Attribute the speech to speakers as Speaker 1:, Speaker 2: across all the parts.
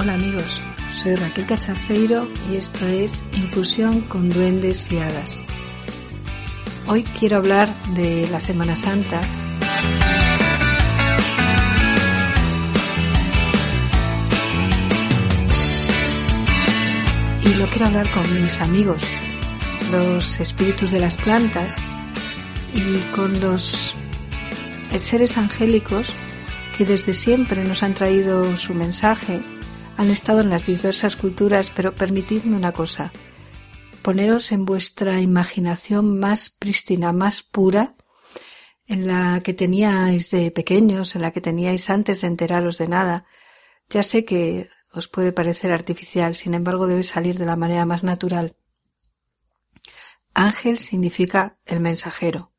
Speaker 1: Hola amigos, soy Raquel Cachafeiro y esto es Infusión con Duendes y Hadas. Hoy quiero hablar de la Semana Santa. Y lo quiero hablar con mis amigos, los espíritus de las plantas y con los seres angélicos que desde siempre nos han traído su mensaje han estado en las diversas culturas, pero permitidme una cosa, poneros en vuestra imaginación más prístina, más pura, en la que teníais de pequeños, en la que teníais antes de enteraros de nada. Ya sé que os puede parecer artificial, sin embargo debe salir de la manera más natural. Ángel significa el mensajero.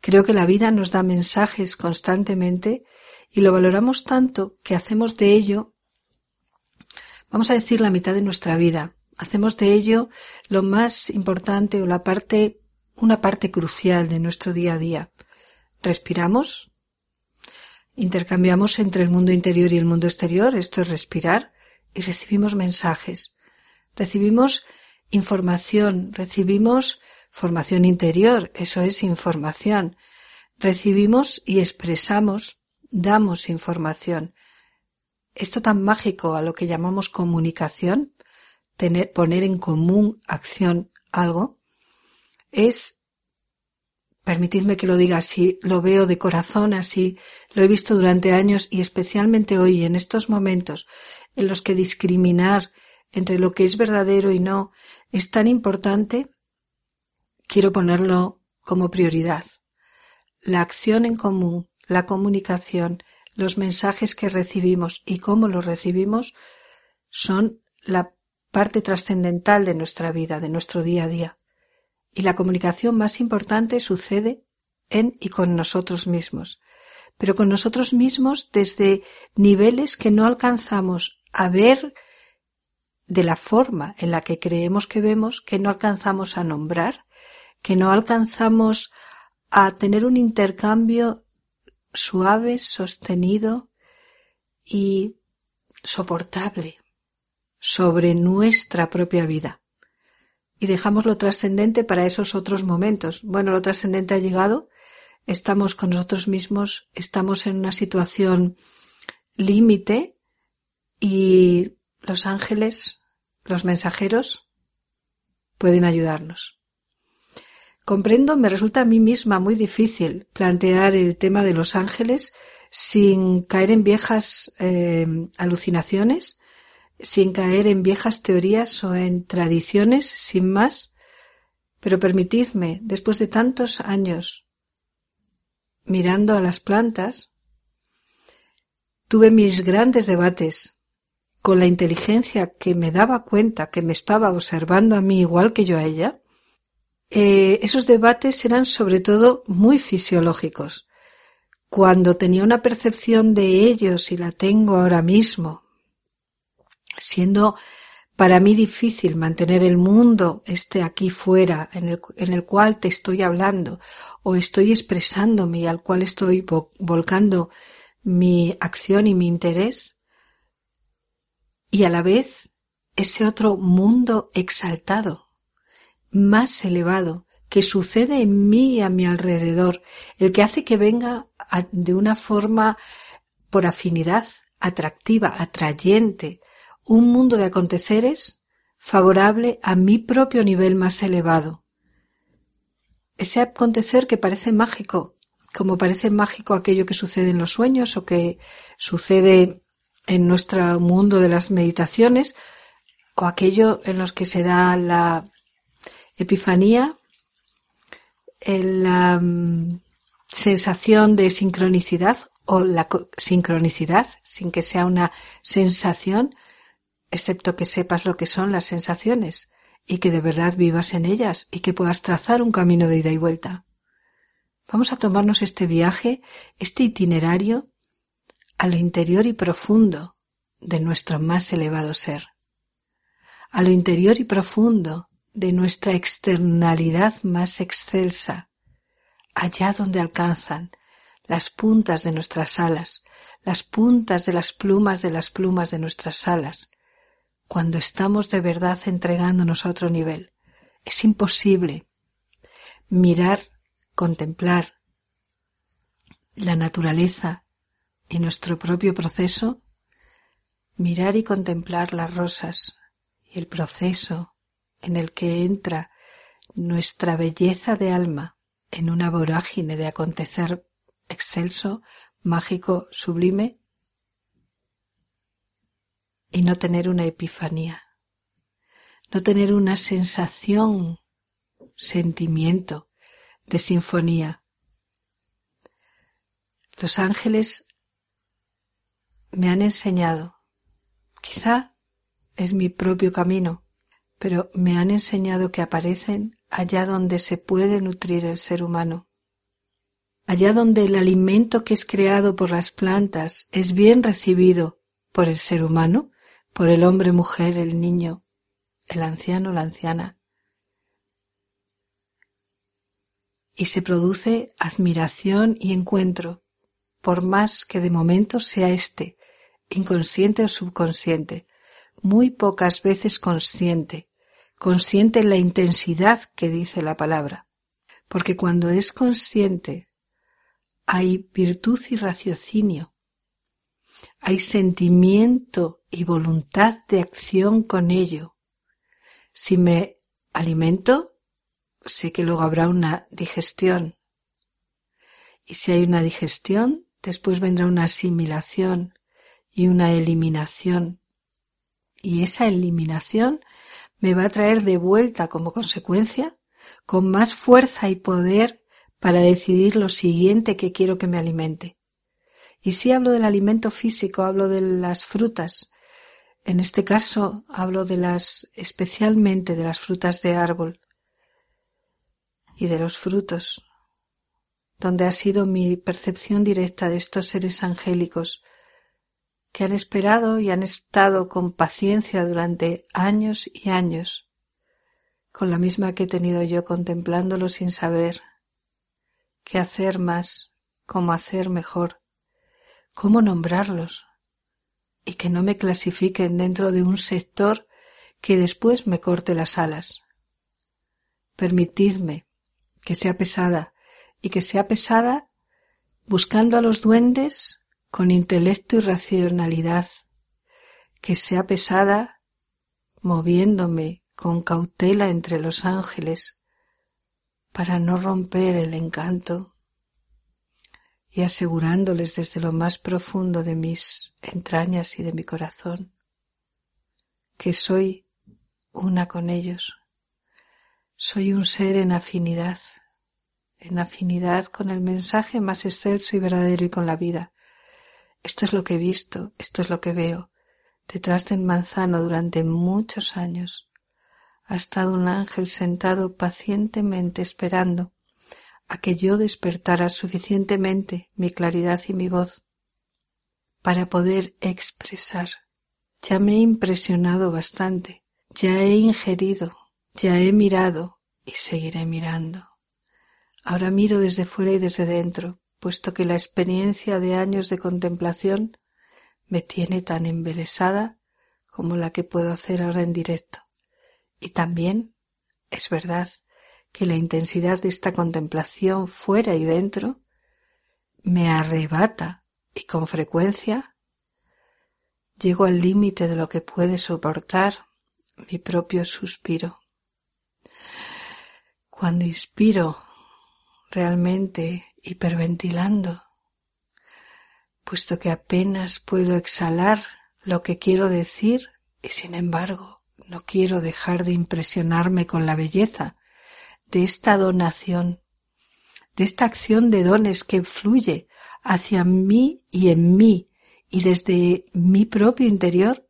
Speaker 1: Creo que la vida nos da mensajes constantemente y lo valoramos tanto que hacemos de ello vamos a decir la mitad de nuestra vida. Hacemos de ello lo más importante o la parte, una parte crucial de nuestro día a día. Respiramos, intercambiamos entre el mundo interior y el mundo exterior, esto es respirar, y recibimos mensajes. Recibimos información, recibimos formación interior, eso es información. Recibimos y expresamos, damos información esto tan mágico a lo que llamamos comunicación, tener, poner en común acción algo, es, permitidme que lo diga así, lo veo de corazón así, lo he visto durante años y especialmente hoy en estos momentos en los que discriminar entre lo que es verdadero y no es tan importante, quiero ponerlo como prioridad. La acción en común, la comunicación, los mensajes que recibimos y cómo los recibimos son la parte trascendental de nuestra vida, de nuestro día a día. Y la comunicación más importante sucede en y con nosotros mismos, pero con nosotros mismos desde niveles que no alcanzamos a ver de la forma en la que creemos que vemos, que no alcanzamos a nombrar, que no alcanzamos a tener un intercambio suave, sostenido y soportable sobre nuestra propia vida. Y dejamos lo trascendente para esos otros momentos. Bueno, lo trascendente ha llegado, estamos con nosotros mismos, estamos en una situación límite y los ángeles, los mensajeros, pueden ayudarnos. Comprendo, me resulta a mí misma muy difícil plantear el tema de los ángeles sin caer en viejas eh, alucinaciones, sin caer en viejas teorías o en tradiciones sin más. Pero permitidme, después de tantos años mirando a las plantas, tuve mis grandes debates con la inteligencia que me daba cuenta que me estaba observando a mí igual que yo a ella, eh, esos debates eran sobre todo muy fisiológicos. Cuando tenía una percepción de ellos y la tengo ahora mismo, siendo para mí difícil mantener el mundo este aquí fuera en el, en el cual te estoy hablando o estoy expresándome y al cual estoy volcando mi acción y mi interés, y a la vez ese otro mundo exaltado más elevado que sucede en mí y a mi alrededor, el que hace que venga de una forma por afinidad atractiva, atrayente, un mundo de aconteceres favorable a mi propio nivel más elevado. Ese acontecer que parece mágico, como parece mágico aquello que sucede en los sueños o que sucede en nuestro mundo de las meditaciones, o aquello en los que se da la epifanía, la sensación de sincronicidad o la sincronicidad, sin que sea una sensación, excepto que sepas lo que son las sensaciones y que de verdad vivas en ellas y que puedas trazar un camino de ida y vuelta. Vamos a tomarnos este viaje, este itinerario a lo interior y profundo de nuestro más elevado ser, a lo interior y profundo de nuestra externalidad más excelsa, allá donde alcanzan las puntas de nuestras alas, las puntas de las plumas de las plumas de nuestras alas, cuando estamos de verdad entregándonos a otro nivel. Es imposible mirar, contemplar la naturaleza y nuestro propio proceso, mirar y contemplar las rosas y el proceso en el que entra nuestra belleza de alma en una vorágine de acontecer excelso, mágico, sublime, y no tener una epifanía, no tener una sensación, sentimiento de sinfonía. Los ángeles me han enseñado, quizá es mi propio camino, pero me han enseñado que aparecen allá donde se puede nutrir el ser humano. Allá donde el alimento que es creado por las plantas es bien recibido por el ser humano, por el hombre, mujer, el niño, el anciano, la anciana. Y se produce admiración y encuentro, por más que de momento sea este, inconsciente o subconsciente, muy pocas veces consciente, consciente en la intensidad que dice la palabra. Porque cuando es consciente hay virtud y raciocinio, hay sentimiento y voluntad de acción con ello. Si me alimento, sé que luego habrá una digestión. Y si hay una digestión, después vendrá una asimilación y una eliminación. Y esa eliminación me va a traer de vuelta como consecuencia, con más fuerza y poder para decidir lo siguiente que quiero que me alimente. Y si hablo del alimento físico, hablo de las frutas. En este caso hablo de las, especialmente de las frutas de árbol y de los frutos, donde ha sido mi percepción directa de estos seres angélicos que han esperado y han estado con paciencia durante años y años, con la misma que he tenido yo contemplándolo sin saber qué hacer más, cómo hacer mejor, cómo nombrarlos, y que no me clasifiquen dentro de un sector que después me corte las alas. Permitidme que sea pesada y que sea pesada buscando a los duendes con intelecto y racionalidad, que sea pesada, moviéndome con cautela entre los ángeles, para no romper el encanto, y asegurándoles desde lo más profundo de mis entrañas y de mi corazón, que soy una con ellos, soy un ser en afinidad, en afinidad con el mensaje más excelso y verdadero y con la vida, esto es lo que he visto, esto es lo que veo. Detrás del manzano durante muchos años ha estado un ángel sentado pacientemente esperando a que yo despertara suficientemente mi claridad y mi voz para poder expresar. Ya me he impresionado bastante, ya he ingerido, ya he mirado y seguiré mirando. Ahora miro desde fuera y desde dentro, puesto que la experiencia de años de contemplación me tiene tan embelesada como la que puedo hacer ahora en directo. Y también es verdad que la intensidad de esta contemplación fuera y dentro me arrebata y con frecuencia llego al límite de lo que puede soportar mi propio suspiro. Cuando inspiro realmente hiperventilando, puesto que apenas puedo exhalar lo que quiero decir y sin embargo no quiero dejar de impresionarme con la belleza de esta donación, de esta acción de dones que fluye hacia mí y en mí y desde mi propio interior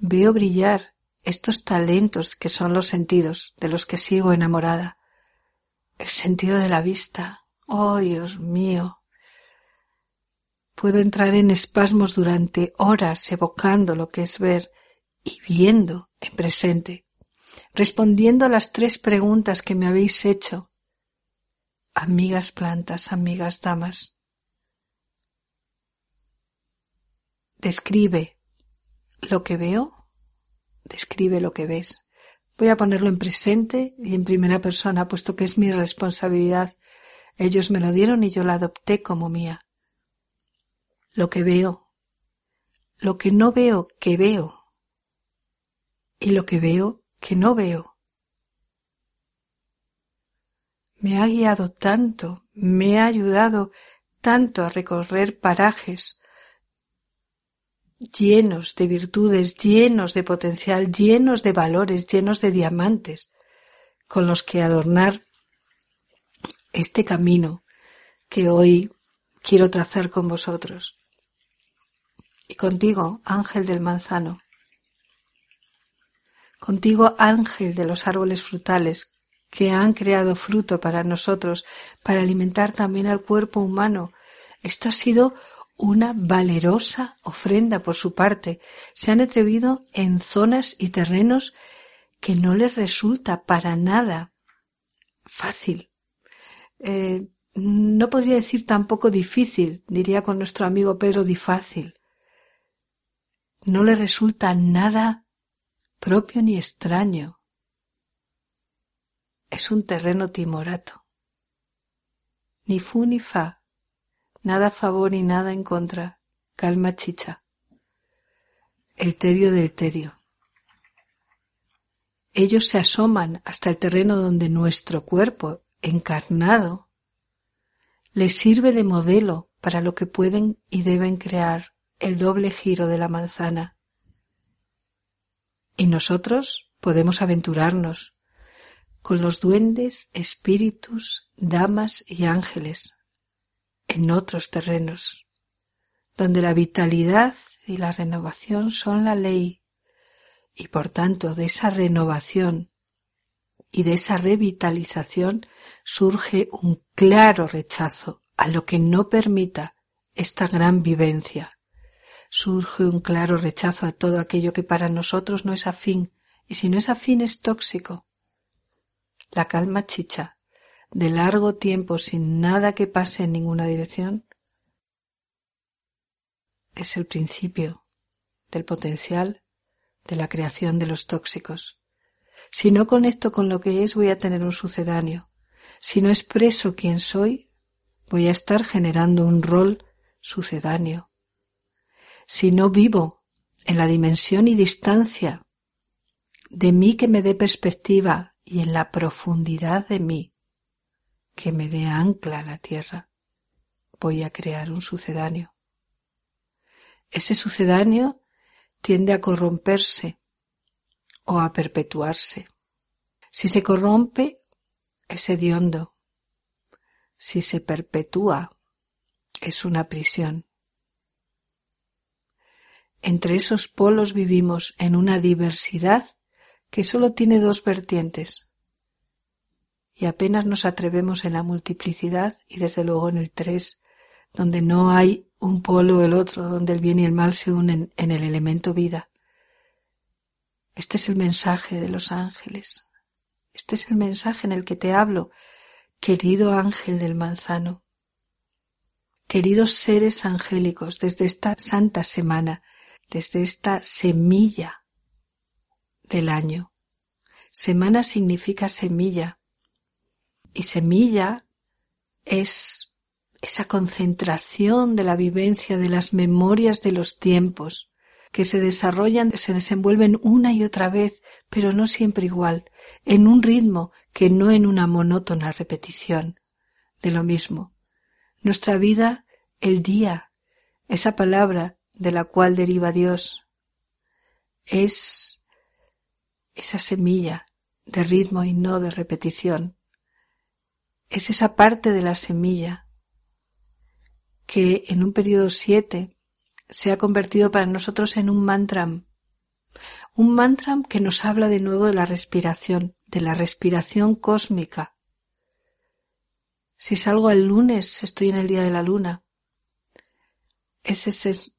Speaker 1: veo brillar estos talentos que son los sentidos de los que sigo enamorada. El sentido de la vista. Oh, Dios mío. Puedo entrar en espasmos durante horas evocando lo que es ver y viendo en presente, respondiendo a las tres preguntas que me habéis hecho. Amigas plantas, amigas damas. Describe lo que veo, describe lo que ves. Voy a ponerlo en presente y en primera persona, puesto que es mi responsabilidad. Ellos me lo dieron y yo la adopté como mía. Lo que veo, lo que no veo que veo, y lo que veo que no veo. Me ha guiado tanto, me ha ayudado tanto a recorrer parajes llenos de virtudes, llenos de potencial, llenos de valores, llenos de diamantes, con los que adornar este camino que hoy quiero trazar con vosotros. Y contigo, ángel del manzano, Contigo, ángel de los árboles frutales, que han creado fruto para nosotros, para alimentar también al cuerpo humano. Esto ha sido una valerosa ofrenda por su parte. Se han atrevido en zonas y terrenos que no les resulta para nada fácil. Eh, no podría decir tampoco difícil, diría con nuestro amigo Pedro Di Fácil. No les resulta nada propio ni extraño. Es un terreno timorato. Ni fu ni fa, nada a favor y nada en contra, calma chicha. El tedio del tedio. Ellos se asoman hasta el terreno donde nuestro cuerpo, encarnado, les sirve de modelo para lo que pueden y deben crear el doble giro de la manzana. Y nosotros podemos aventurarnos con los duendes, espíritus, damas y ángeles en otros terrenos, donde la vitalidad y la renovación son la ley, y por tanto de esa renovación y de esa revitalización surge un claro rechazo a lo que no permita esta gran vivencia surge un claro rechazo a todo aquello que para nosotros no es afín, y si no es afín es tóxico. La calma chicha, de largo tiempo sin nada que pase en ninguna dirección, es el principio del potencial de la creación de los tóxicos. Si no conecto con lo que es, voy a tener un sucedáneo. Si no expreso quién soy, voy a estar generando un rol sucedáneo si no vivo en la dimensión y distancia de mí que me dé perspectiva y en la profundidad de mí que me dé ancla a la tierra, voy a crear un sucedáneo. Ese sucedáneo tiende a corromperse o a perpetuarse. Si se corrompe, es hediondo. Si se perpetúa, es una prisión. Entre esos polos vivimos en una diversidad que solo tiene dos vertientes. Y apenas nos atrevemos en la multiplicidad y desde luego en el tres, donde no hay un polo o el otro, donde el bien y el mal se unen en el elemento vida. Este es el mensaje de los ángeles. Este es el mensaje en el que te hablo, querido ángel del manzano. Queridos seres angélicos, desde esta santa semana desde esta semilla del año. Semana significa semilla y semilla es esa concentración de la vivencia de las memorias de los tiempos, que se desarrollan, se desenvuelven una y otra vez, pero no siempre igual, en un ritmo que no en una monótona repetición de lo mismo. Nuestra vida, el día, esa palabra de la cual deriva Dios, es esa semilla de ritmo y no de repetición. Es esa parte de la semilla que en un periodo siete se ha convertido para nosotros en un mantra. Un mantra que nos habla de nuevo de la respiración, de la respiración cósmica. Si salgo el lunes, estoy en el día de la luna. Ese es,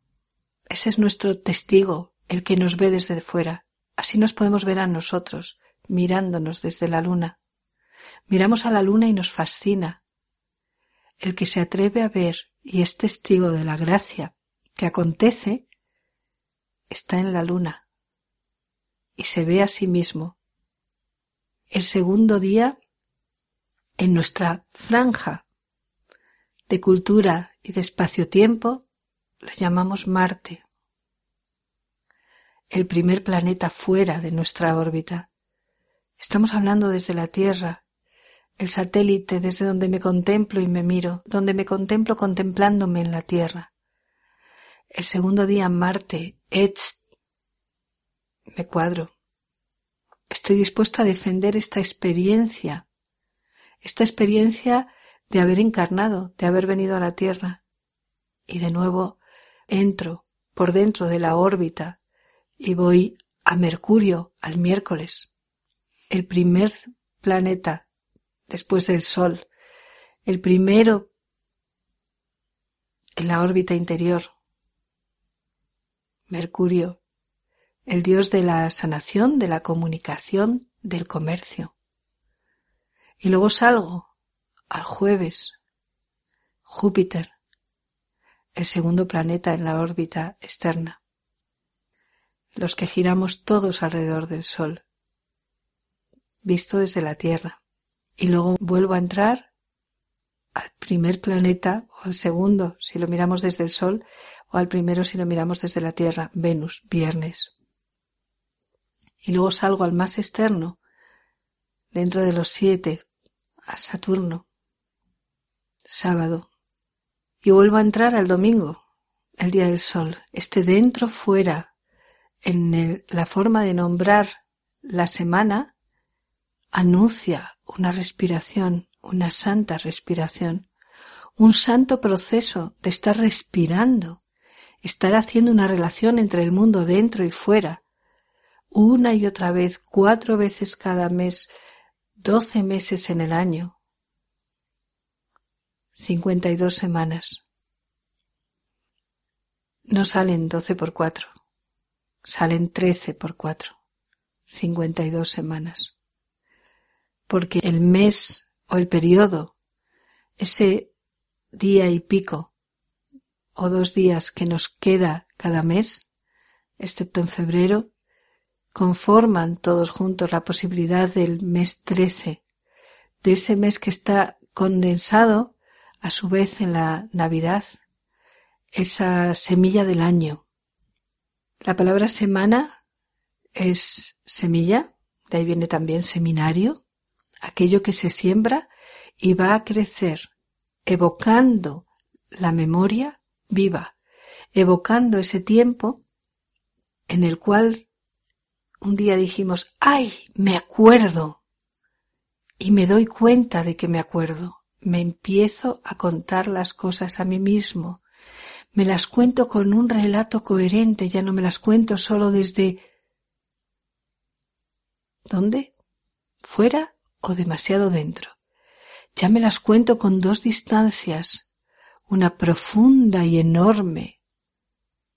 Speaker 1: ese es nuestro testigo, el que nos ve desde fuera. Así nos podemos ver a nosotros, mirándonos desde la luna. Miramos a la luna y nos fascina. El que se atreve a ver y es testigo de la gracia que acontece está en la luna y se ve a sí mismo. El segundo día, en nuestra franja de cultura y de espacio-tiempo, lo llamamos Marte, el primer planeta fuera de nuestra órbita. Estamos hablando desde la Tierra, el satélite desde donde me contemplo y me miro, donde me contemplo contemplándome en la Tierra. El segundo día Marte, Etz, me cuadro. Estoy dispuesto a defender esta experiencia, esta experiencia de haber encarnado, de haber venido a la Tierra. Y de nuevo entro por dentro de la órbita y voy a Mercurio, al miércoles, el primer planeta después del Sol, el primero en la órbita interior, Mercurio, el dios de la sanación, de la comunicación, del comercio. Y luego salgo al jueves, Júpiter, el segundo planeta en la órbita externa, los que giramos todos alrededor del Sol, visto desde la Tierra. Y luego vuelvo a entrar al primer planeta o al segundo, si lo miramos desde el Sol, o al primero si lo miramos desde la Tierra, Venus, viernes. Y luego salgo al más externo, dentro de los siete, a Saturno, sábado. Y vuelvo a entrar al domingo, el día del sol. Este dentro fuera, en la forma de nombrar la semana, anuncia una respiración, una santa respiración, un santo proceso de estar respirando estar haciendo una relación entre el mundo dentro y fuera, una y otra vez, cuatro veces cada mes, doce meses en el año, cincuenta y dos semanas. No salen doce por cuatro, salen trece por cuatro, cincuenta y dos semanas. Porque el mes o el periodo, ese día y pico o dos días que nos queda cada mes, excepto en febrero, conforman todos juntos la posibilidad del mes 13, de ese mes que está condensado a su vez en la Navidad, esa semilla del año. La palabra semana es semilla, de ahí viene también seminario, aquello que se siembra y va a crecer, evocando la memoria viva, evocando ese tiempo en el cual un día dijimos, ¡ay! Me acuerdo. Y me doy cuenta de que me acuerdo. Me empiezo a contar las cosas a mí mismo. Me las cuento con un relato coherente, ya no me las cuento solo desde... ¿Dónde? ¿Fuera o demasiado dentro? Ya me las cuento con dos distancias, una profunda y enorme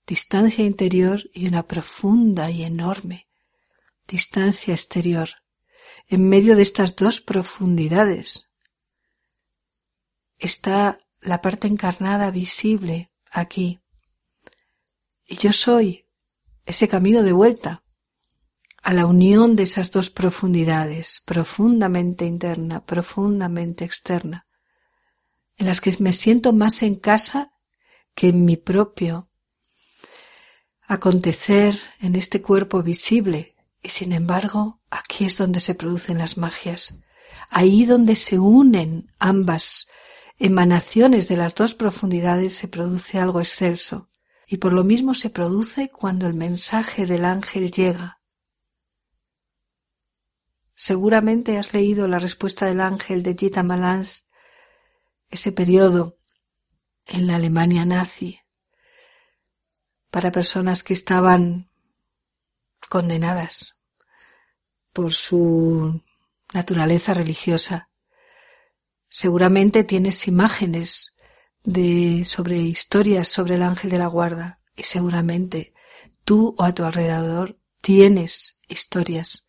Speaker 1: distancia interior y una profunda y enorme distancia exterior. En medio de estas dos profundidades está la parte encarnada visible aquí. Y yo soy ese camino de vuelta a la unión de esas dos profundidades, profundamente interna, profundamente externa en las que me siento más en casa que en mi propio acontecer en este cuerpo visible. Y sin embargo, aquí es donde se producen las magias. Ahí donde se unen ambas emanaciones de las dos profundidades se produce algo excelso. Y por lo mismo se produce cuando el mensaje del ángel llega. Seguramente has leído la respuesta del ángel de Gita Malans, ese periodo en la Alemania nazi, para personas que estaban condenadas por su naturaleza religiosa. Seguramente tienes imágenes de sobre historias sobre el ángel de la guarda y seguramente tú o a tu alrededor tienes historias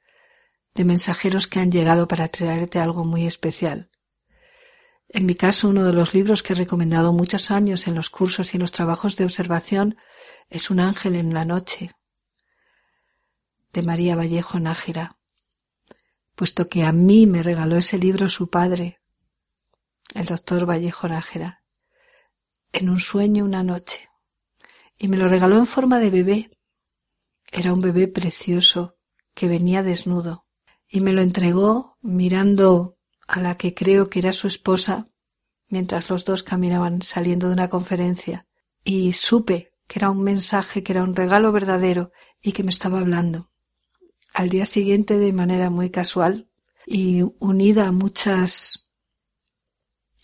Speaker 1: de mensajeros que han llegado para traerte algo muy especial. En mi caso, uno de los libros que he recomendado muchos años en los cursos y en los trabajos de observación es Un ángel en la noche, de María Vallejo Nájera, puesto que a mí me regaló ese libro su padre, el doctor Vallejo Nájera, en un sueño una noche, y me lo regaló en forma de bebé. Era un bebé precioso que venía desnudo, y me lo entregó mirando a la que creo que era su esposa, mientras los dos caminaban saliendo de una conferencia, y supe que era un mensaje, que era un regalo verdadero y que me estaba hablando. Al día siguiente, de manera muy casual y unida a muchas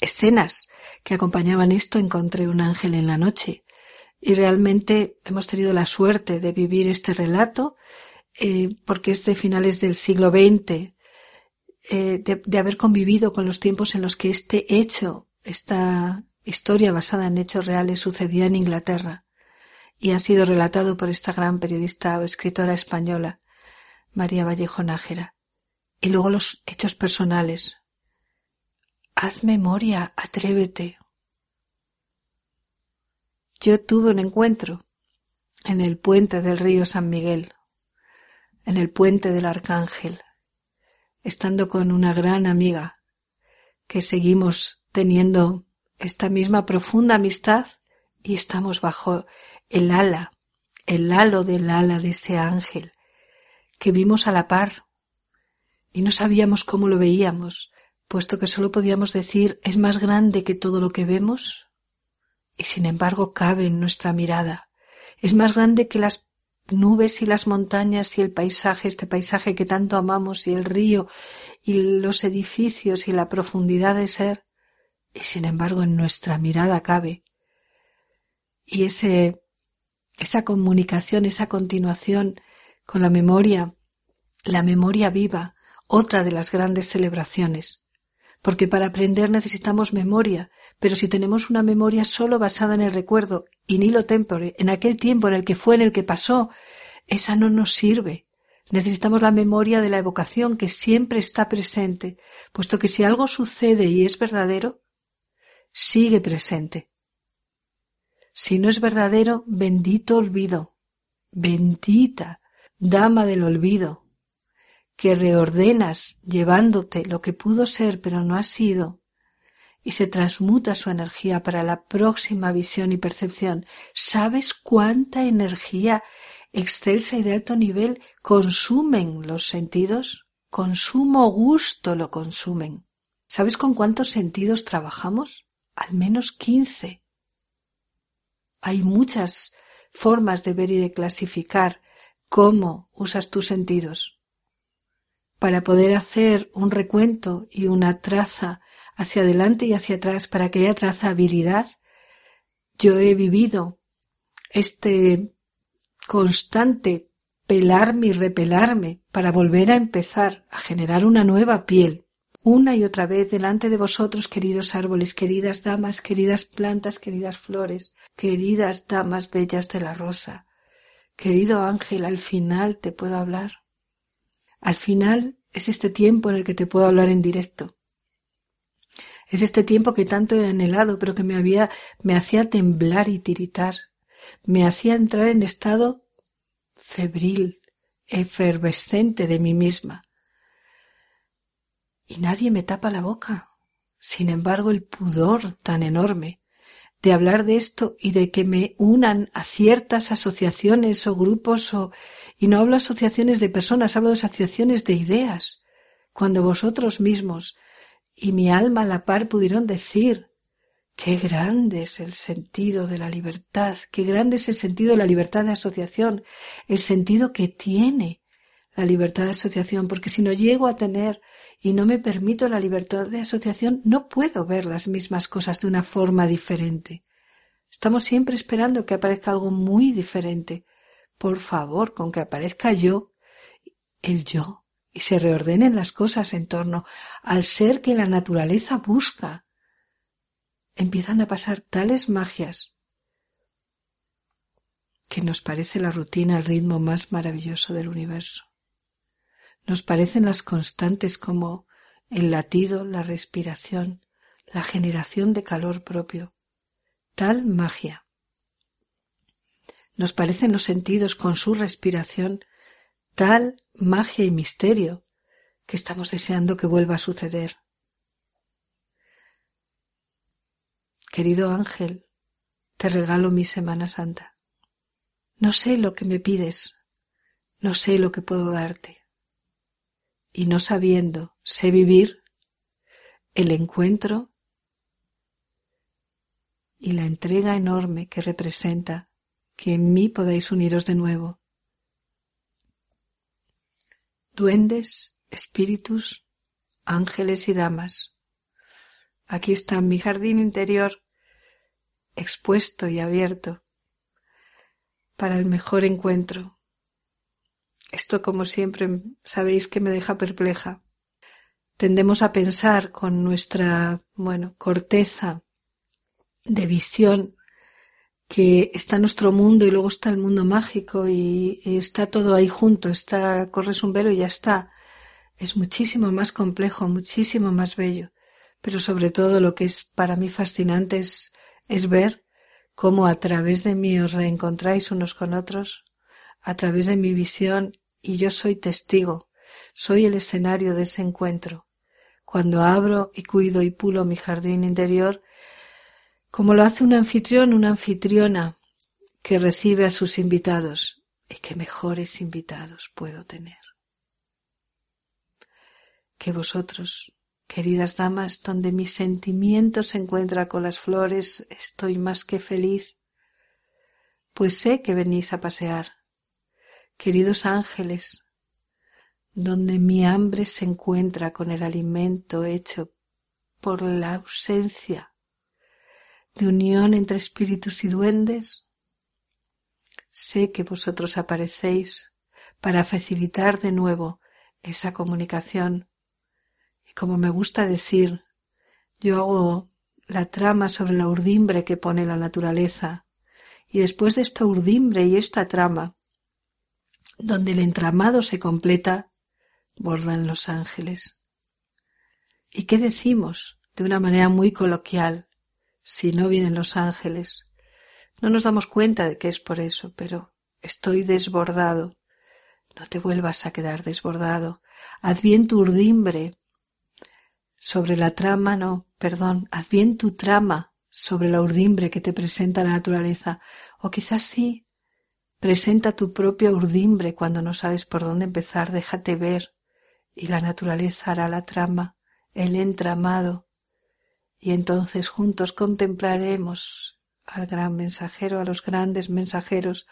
Speaker 1: escenas que acompañaban esto, encontré un ángel en la noche. Y realmente hemos tenido la suerte de vivir este relato, eh, porque es de finales del siglo XX, eh, de, haber convivido con los tiempos en los que este hecho, esta historia basada en hechos reales sucedía en Inglaterra y ha sido relatado por esta gran periodista o escritora española, María Vallejo Nájera. Y luego los hechos personales. Haz memoria, atrévete. Yo tuve un encuentro en el puente del río San Miguel, en el puente del Arcángel, estando con una gran amiga que seguimos teniendo esta misma profunda amistad y estamos bajo el ala, el halo del ala de ese ángel que vimos a la par y no sabíamos cómo lo veíamos, puesto que solo podíamos decir es más grande que todo lo que vemos y sin embargo cabe en nuestra mirada. Es más grande que las nubes y las montañas y el paisaje, este paisaje que tanto amamos y el río y los edificios y la profundidad de ser, y sin embargo en nuestra mirada cabe. Y ese esa comunicación, esa continuación con la memoria, la memoria viva, otra de las grandes celebraciones. Porque para aprender necesitamos memoria, pero si tenemos una memoria solo basada en el recuerdo, y ni lo tempore, en aquel tiempo en el que fue, en el que pasó, esa no nos sirve. Necesitamos la memoria de la evocación que siempre está presente, puesto que si algo sucede y es verdadero, sigue presente. Si no es verdadero, bendito olvido, bendita dama del olvido, que reordenas llevándote lo que pudo ser pero no ha sido, y se transmuta su energía para la próxima visión y percepción. ¿Sabes cuánta energía excelsa y de alto nivel consumen los sentidos? Con sumo gusto lo consumen. ¿Sabes con cuántos sentidos trabajamos? Al menos quince. Hay muchas formas de ver y de clasificar cómo usas tus sentidos. Para poder hacer un recuento y una traza hacia adelante y hacia atrás para que haya trazabilidad, yo he vivido este constante pelarme y repelarme para volver a empezar a generar una nueva piel una y otra vez delante de vosotros, queridos árboles, queridas damas, queridas plantas, queridas flores, queridas damas bellas de la rosa. Querido ángel, al final te puedo hablar. Al final es este tiempo en el que te puedo hablar en directo. Es este tiempo que tanto he anhelado, pero que me había, me hacía temblar y tiritar. Me hacía entrar en estado febril, efervescente de mí misma y nadie me tapa la boca. sin embargo, el pudor tan enorme de hablar de esto y de que me unan a ciertas asociaciones o grupos o y no hablo asociaciones de personas, hablo de asociaciones de ideas, cuando vosotros mismos y mi alma a la par pudieron decir qué grande es el sentido de la libertad, qué grande es el sentido de la libertad de asociación, el sentido que tiene la libertad de asociación, porque si no llego a tener y no me permito la libertad de asociación, no puedo ver las mismas cosas de una forma diferente. Estamos siempre esperando que aparezca algo muy diferente. Por favor, con que aparezca yo, el yo, y se reordenen las cosas en torno al ser que la naturaleza busca, empiezan a pasar tales magias que nos parece la rutina el ritmo más maravilloso del universo. Nos parecen las constantes como el latido, la respiración, la generación de calor propio. Tal magia. Nos parecen los sentidos con su respiración tal magia y misterio que estamos deseando que vuelva a suceder. Querido ángel, te regalo mi Semana Santa. No sé lo que me pides, no sé lo que puedo darte y no sabiendo sé vivir el encuentro y la entrega enorme que representa que en mí podáis uniros de nuevo. Duendes, espíritus, ángeles y damas. Aquí está mi jardín interior expuesto y abierto para el mejor encuentro esto, como siempre, sabéis que me deja perpleja. Tendemos a pensar con nuestra, bueno, corteza de visión que está nuestro mundo y luego está el mundo mágico y, está todo ahí junto, está, corres un velo y ya está. Es muchísimo más complejo, muchísimo más bello. Pero sobre todo lo que es para mí fascinante es, es ver cómo a través de mí os reencontráis unos con otros, a través de mi visión y yo soy testigo, soy el escenario de ese encuentro. Cuando abro y cuido y pulo mi jardín interior, como lo hace un anfitrión, una anfitriona que recibe a sus invitados, y qué mejores invitados puedo tener. Que vosotros, queridas damas, donde mi sentimiento se encuentra con las flores, estoy más que feliz, pues sé que venís a pasear, Queridos ángeles, donde mi hambre se encuentra con el alimento hecho por la ausencia de unión entre espíritus y duendes, sé que vosotros aparecéis para facilitar de nuevo esa comunicación. Y como me gusta decir, yo hago la trama sobre la urdimbre que pone la naturaleza, y después de esta urdimbre y esta trama, donde el entramado se completa, bordan los ángeles. ¿Y qué decimos de una manera muy coloquial si no vienen los ángeles? No nos damos cuenta de que es por eso, pero estoy desbordado. No te vuelvas a quedar desbordado. Haz bien tu urdimbre sobre la trama, no, perdón, haz bien tu trama sobre la urdimbre que te presenta la naturaleza. O quizás sí, Presenta tu propia urdimbre cuando no sabes por dónde empezar, déjate ver y la naturaleza hará la trama, el entramado, y entonces juntos contemplaremos al gran mensajero, a los grandes mensajeros,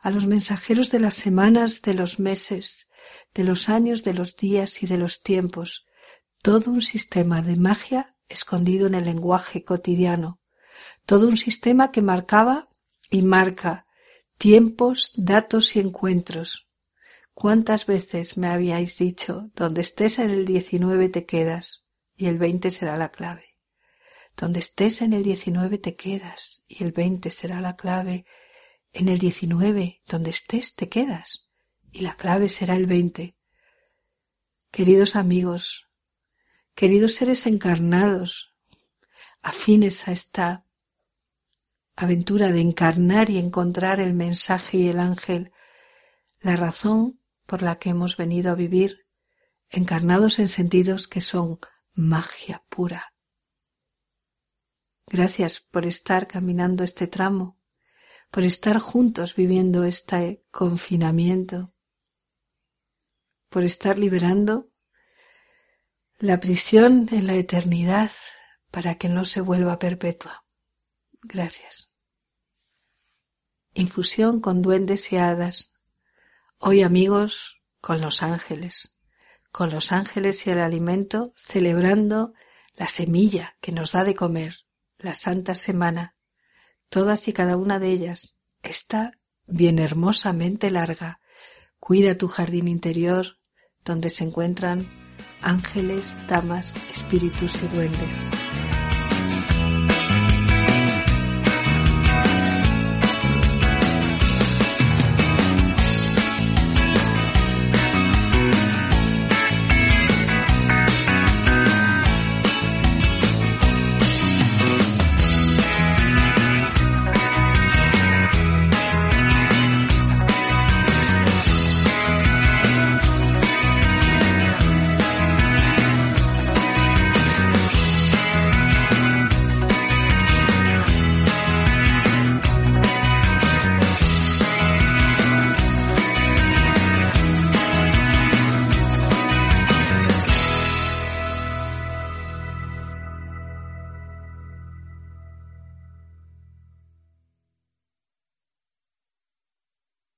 Speaker 1: a los mensajeros de las semanas, de los meses, de los años, de los días y de los tiempos, todo un sistema de magia escondido en el lenguaje cotidiano, todo un sistema que marcaba y marca tiempos, datos y encuentros. ¿Cuántas veces me habíais dicho, donde estés en el 19 te quedas y el 20 será la clave? Donde estés en el 19 te quedas y el 20 será la clave. En el 19, donde estés te quedas y la clave será el 20. Queridos amigos, queridos seres encarnados, afines a esta aventura de encarnar y encontrar el mensaje y el ángel, la razón por la que hemos venido a vivir, encarnados en sentidos que son magia pura, Gracias por estar caminando este tramo, por estar juntos viviendo este confinamiento, por estar liberando la prisión en la eternidad para que no se vuelva perpetua. Gracias. Infusión con duendes y hadas. Hoy amigos con los ángeles, con los ángeles y el alimento, celebrando la semilla que nos da de comer, la Santa Semana, todas y cada una de ellas, está bien hermosamente larga. Cuida tu jardín interior, donde se encuentran ángeles, damas, espíritus y duendes.